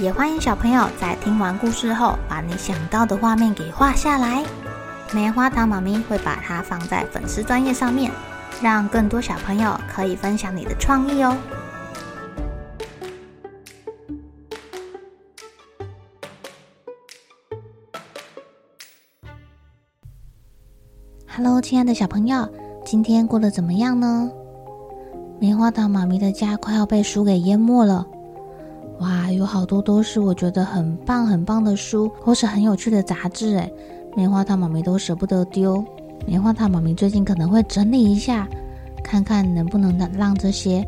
也欢迎小朋友在听完故事后，把你想到的画面给画下来。棉花糖妈咪会把它放在粉丝专页上面，让更多小朋友可以分享你的创意哦。Hello，亲爱的小朋友，今天过得怎么样呢？棉花糖妈咪的家快要被书给淹没了。有好多都是我觉得很棒很棒的书，或是很有趣的杂志，哎，棉花糖妈咪都舍不得丢。棉花糖妈咪最近可能会整理一下，看看能不能让这些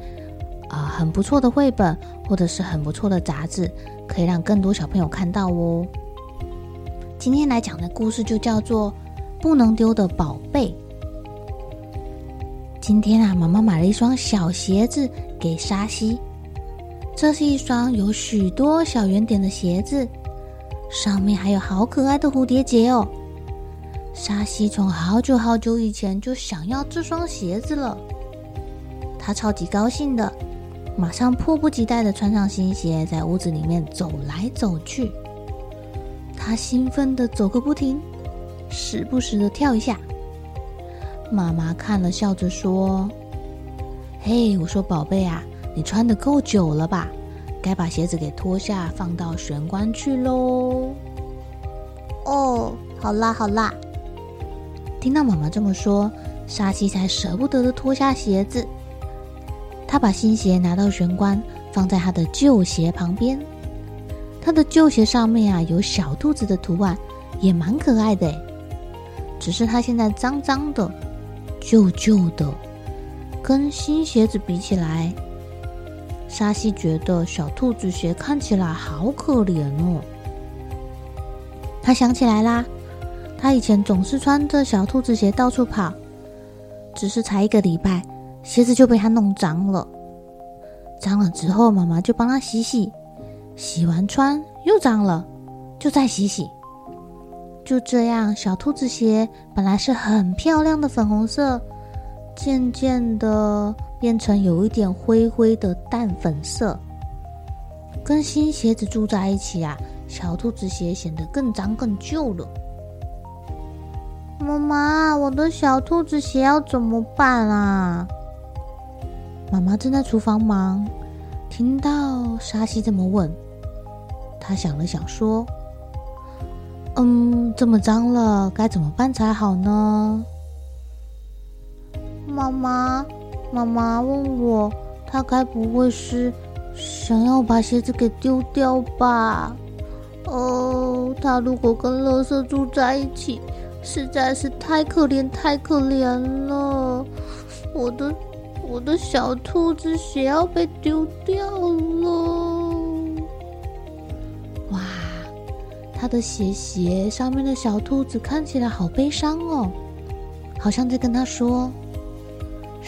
啊、很不错的绘本，或者是很不错的杂志，可以让更多小朋友看到哦。今天来讲的故事就叫做《不能丢的宝贝》。今天啊，妈妈买了一双小鞋子给沙西。这是一双有许多小圆点的鞋子，上面还有好可爱的蝴蝶结哦。沙西从好久好久以前就想要这双鞋子了，他超级高兴的，马上迫不及待的穿上新鞋，在屋子里面走来走去。他兴奋的走个不停，时不时的跳一下。妈妈看了，笑着说：“嘿，我说宝贝啊。”你穿的够久了吧？该把鞋子给脱下，放到玄关去喽。哦，好啦好啦。听到妈妈这么说，沙西才舍不得的脱下鞋子。他把新鞋拿到玄关，放在他的旧鞋旁边。他的旧鞋上面啊，有小兔子的图案，也蛮可爱的。只是他现在脏脏的、旧旧的，跟新鞋子比起来。沙西觉得小兔子鞋看起来好可怜哦。他想起来啦，他以前总是穿着小兔子鞋到处跑，只是才一个礼拜，鞋子就被他弄脏了。脏了之后，妈妈就帮他洗洗，洗完穿又脏了，就再洗洗。就这样，小兔子鞋本来是很漂亮的粉红色，渐渐的。变成有一点灰灰的淡粉色，跟新鞋子住在一起啊，小兔子鞋显得更脏更旧了。妈妈，我的小兔子鞋要怎么办啊？妈妈正在厨房忙，听到沙西这么问，她想了想说：“嗯，这么脏了，该怎么办才好呢？”妈妈。妈妈问我：“他该不会是想要把鞋子给丢掉吧？”哦，他如果跟垃圾住在一起，实在是太可怜，太可怜了。我的我的小兔子鞋要被丢掉了。哇，他的鞋鞋上面的小兔子看起来好悲伤哦，好像在跟他说。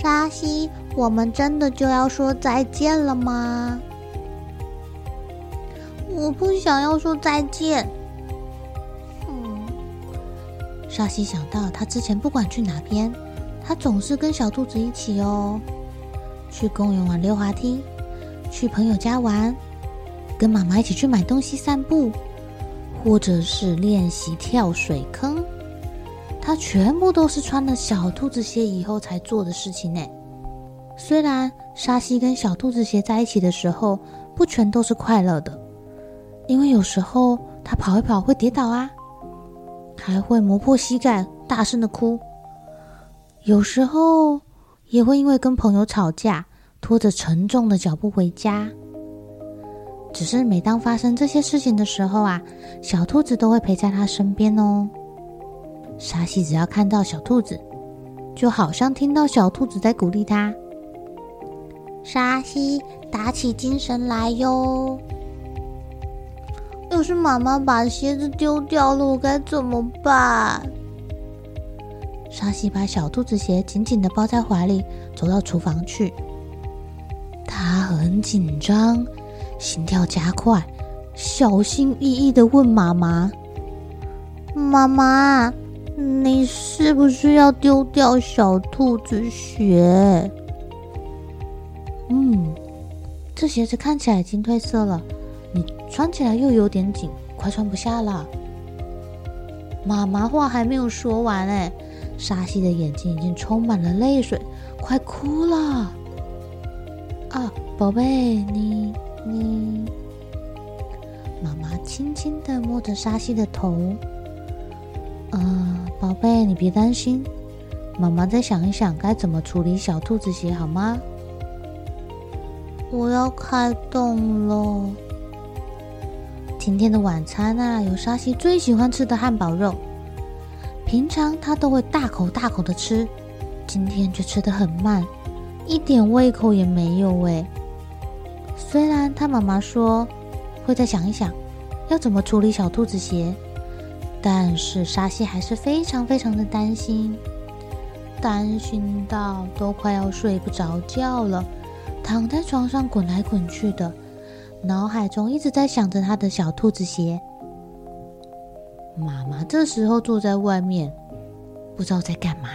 沙西，我们真的就要说再见了吗？我不想要说再见。嗯，沙西想到他之前不管去哪边，他总是跟小兔子一起哦，去公园玩溜滑梯，去朋友家玩，跟妈妈一起去买东西散步，或者是练习跳水坑。他全部都是穿了小兔子鞋以后才做的事情呢。虽然沙西跟小兔子鞋在一起的时候，不全都是快乐的，因为有时候他跑一跑会跌倒啊，还会磨破膝盖，大声的哭。有时候也会因为跟朋友吵架，拖着沉重的脚步回家。只是每当发生这些事情的时候啊，小兔子都会陪在他身边哦。沙西只要看到小兔子，就好像听到小兔子在鼓励他。沙西，打起精神来哟！要是妈妈把鞋子丢掉了，我该怎么办？沙西把小兔子鞋紧紧的抱在怀里，走到厨房去。他很紧张，心跳加快，小心翼翼的问妈妈：“妈妈，你是不是要丢掉小兔子鞋？”“嗯，这鞋子看起来已经褪色了，你穿起来又有点紧，快穿不下了。”妈妈话还没有说完，哎。沙西的眼睛已经充满了泪水，快哭了！啊，宝贝，你你……妈妈轻轻的摸着沙西的头。嗯，宝贝，你别担心，妈妈再想一想该怎么处理小兔子鞋，好吗？我要开动了。今天的晚餐啊，有沙西最喜欢吃的汉堡肉。平常他都会大口大口的吃，今天却吃的很慢，一点胃口也没有哎。虽然他妈妈说会再想一想，要怎么处理小兔子鞋，但是沙西还是非常非常的担心，担心到都快要睡不着觉了，躺在床上滚来滚去的，脑海中一直在想着他的小兔子鞋。妈妈这时候坐在外面，不知道在干嘛。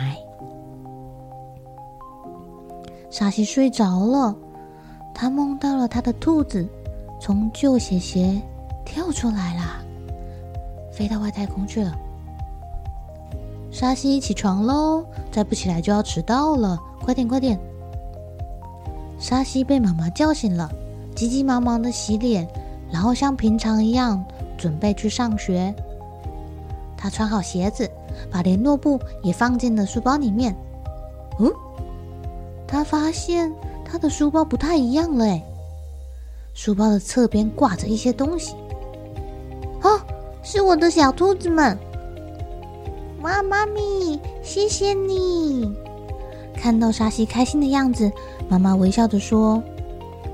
沙西睡着了，他梦到了他的兔子从旧鞋鞋跳出来了，飞到外太空去了。沙西起床喽，再不起来就要迟到了，快点快点！沙西被妈妈叫醒了，急急忙忙的洗脸，然后像平常一样准备去上学。他穿好鞋子，把联络簿也放进了书包里面。嗯，他发现他的书包不太一样了。哎，书包的侧边挂着一些东西。是我的小兔子们。哇，妈咪，谢谢你！看到沙西开心的样子，妈妈微笑着说：“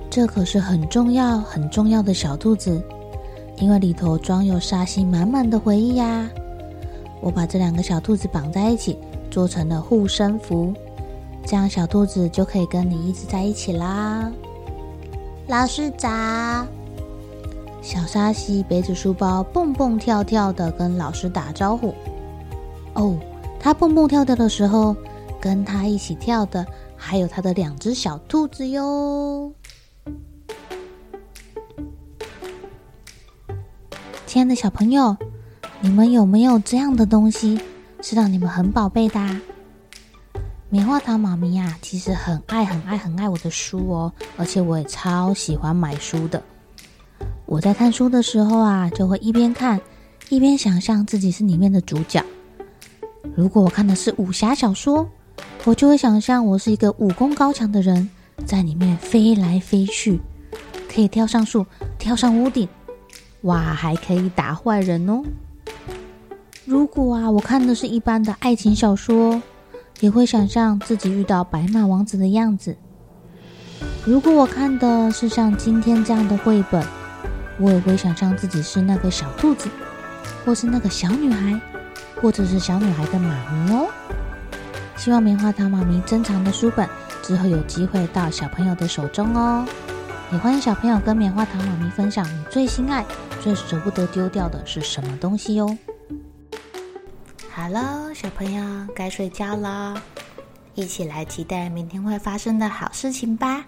这可是很重要、很重要的小兔子，因为里头装有沙西满满的回忆呀。”我把这两个小兔子绑在一起，做成了护身符，这样小兔子就可以跟你一直在一起啦。老师早。小沙西背着书包蹦蹦跳跳的跟老师打招呼。哦，他蹦蹦跳跳的时候，跟他一起跳的还有他的两只小兔子哟。亲爱的小朋友。你们有没有这样的东西是让你们很宝贝的？棉花糖妈咪呀，其实很爱很爱很爱我的书哦，而且我也超喜欢买书的。我在看书的时候啊，就会一边看一边想象自己是里面的主角。如果我看的是武侠小说，我就会想象我是一个武功高强的人，在里面飞来飞去，可以跳上树、跳上屋顶，哇，还可以打坏人哦。如果啊，我看的是一般的爱情小说，也会想象自己遇到白马王子的样子。如果我看的是像今天这样的绘本，我也会想象自己是那个小兔子，或是那个小女孩，或者是小女孩的妈咪哦。希望棉花糖妈咪珍藏的书本之后有机会到小朋友的手中哦。也欢迎小朋友跟棉花糖妈咪分享你最心爱、最舍不得丢掉的是什么东西哟。好了，小朋友该睡觉了，一起来期待明天会发生的好事情吧。